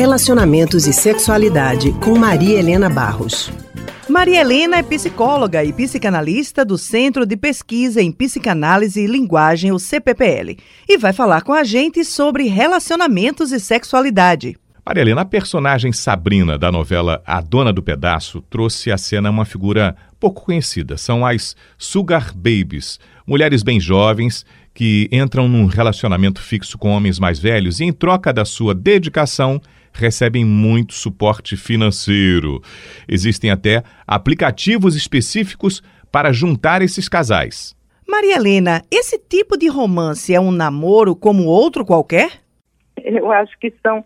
Relacionamentos e Sexualidade com Maria Helena Barros. Maria Helena é psicóloga e psicanalista do Centro de Pesquisa em Psicanálise e Linguagem, o CPPL, e vai falar com a gente sobre relacionamentos e sexualidade. Maria Helena, a personagem Sabrina da novela A Dona do Pedaço trouxe à cena uma figura pouco conhecida. São as Sugar Babies, mulheres bem jovens que entram num relacionamento fixo com homens mais velhos e, em troca da sua dedicação, recebem muito suporte financeiro. Existem até aplicativos específicos para juntar esses casais. Maria Helena, esse tipo de romance é um namoro como outro qualquer? Eu acho que são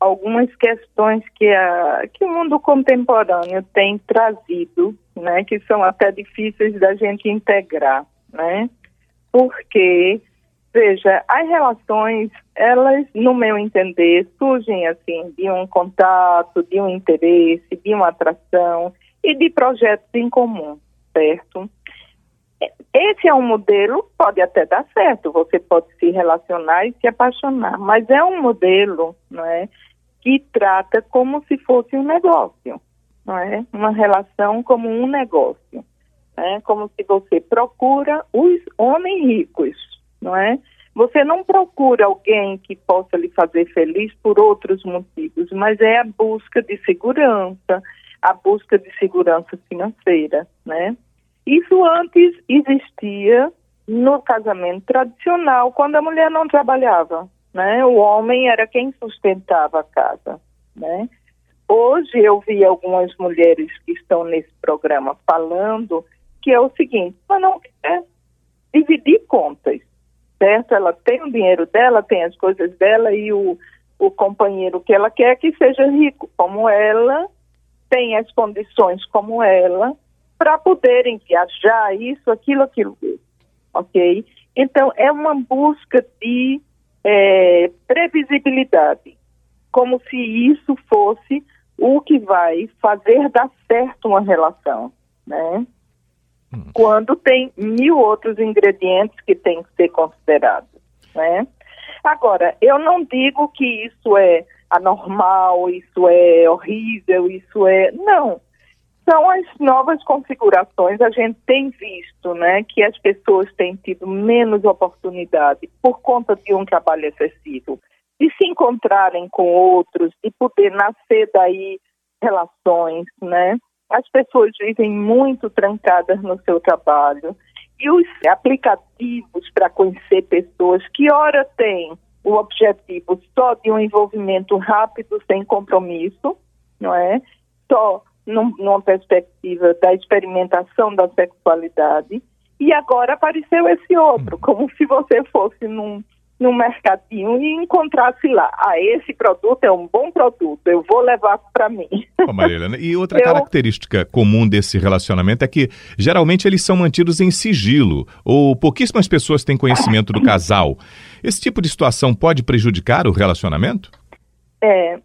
algumas questões que, a, que o mundo contemporâneo tem trazido, né, que são até difíceis da gente integrar, né? Porque Veja, as relações, elas, no meu entender, surgem assim de um contato, de um interesse, de uma atração e de projetos em comum, certo? Esse é um modelo, pode até dar certo, você pode se relacionar e se apaixonar, mas é um modelo, não é, que trata como se fosse um negócio, não é? Uma relação como um negócio, né? Como se você procura os homens ricos, não é? Você não procura alguém que possa lhe fazer feliz por outros motivos, mas é a busca de segurança, a busca de segurança financeira, né? Isso antes existia no casamento tradicional, quando a mulher não trabalhava, né? O homem era quem sustentava a casa, né? Hoje eu vi algumas mulheres que estão nesse programa falando que é o seguinte, mas não quer certo? Ela tem o dinheiro dela, tem as coisas dela e o, o companheiro que ela quer que seja rico como ela, tem as condições como ela, para poderem viajar, isso, aquilo, aquilo, ok? Então, é uma busca de é, previsibilidade, como se isso fosse o que vai fazer dar certo uma relação, né? Quando tem mil outros ingredientes que têm que ser considerados, né? Agora, eu não digo que isso é anormal, isso é horrível, isso é... Não, são as novas configurações. A gente tem visto né, que as pessoas têm tido menos oportunidade por conta de um trabalho excessivo, de se encontrarem com outros, de poder nascer daí relações, né? As pessoas vivem muito trancadas no seu trabalho. E os aplicativos para conhecer pessoas que, ora, têm o objetivo só de um envolvimento rápido, sem compromisso, não é? Só num, numa perspectiva da experimentação da sexualidade. E agora apareceu esse outro, como se você fosse num no mercadinho e encontrasse lá, ah, esse produto é um bom produto, eu vou levar para mim. Oh, Marilena, e outra eu... característica comum desse relacionamento é que geralmente eles são mantidos em sigilo, ou pouquíssimas pessoas têm conhecimento do casal. Esse tipo de situação pode prejudicar o relacionamento? É,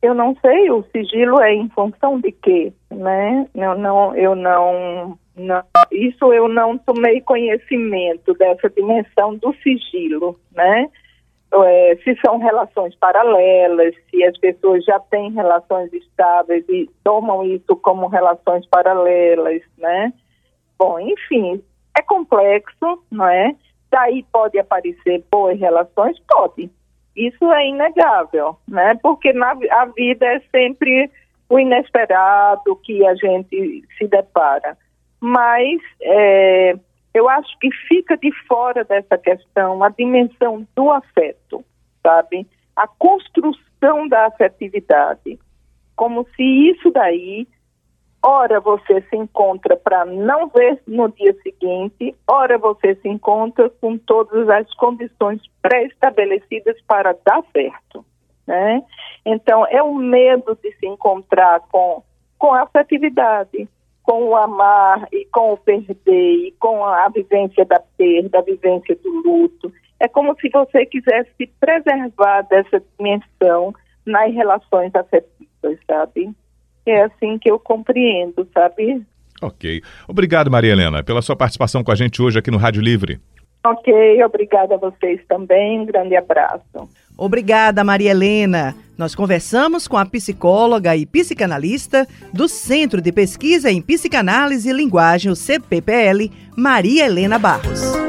eu não sei, o sigilo é em função de quê, né? Eu não, eu não não, isso eu não tomei conhecimento dessa dimensão do sigilo, né? É, se são relações paralelas, se as pessoas já têm relações estáveis e tomam isso como relações paralelas, né? Bom, enfim, é complexo, não é? Daí pode aparecer boas relações? Pode. Isso é inegável, né? Porque na, a vida é sempre o inesperado que a gente se depara mas é, eu acho que fica de fora dessa questão a dimensão do afeto, sabe? A construção da afetividade. Como se isso daí, ora você se encontra para não ver no dia seguinte, ora você se encontra com todas as condições pré-estabelecidas para dar certo. Né? Então, é o medo de se encontrar com, com a afetividade com o amar e com o perder e com a vivência da perda, a vivência do luto. É como se você quisesse se preservar dessa dimensão nas relações afetivas, sabe? É assim que eu compreendo, sabe? Ok. Obrigado, Maria Helena, pela sua participação com a gente hoje aqui no Rádio Livre. Ok, obrigada a vocês também. Um grande abraço. Obrigada, Maria Helena. Nós conversamos com a psicóloga e psicanalista do Centro de Pesquisa em Psicanálise e Linguagem, o CPPL, Maria Helena Barros.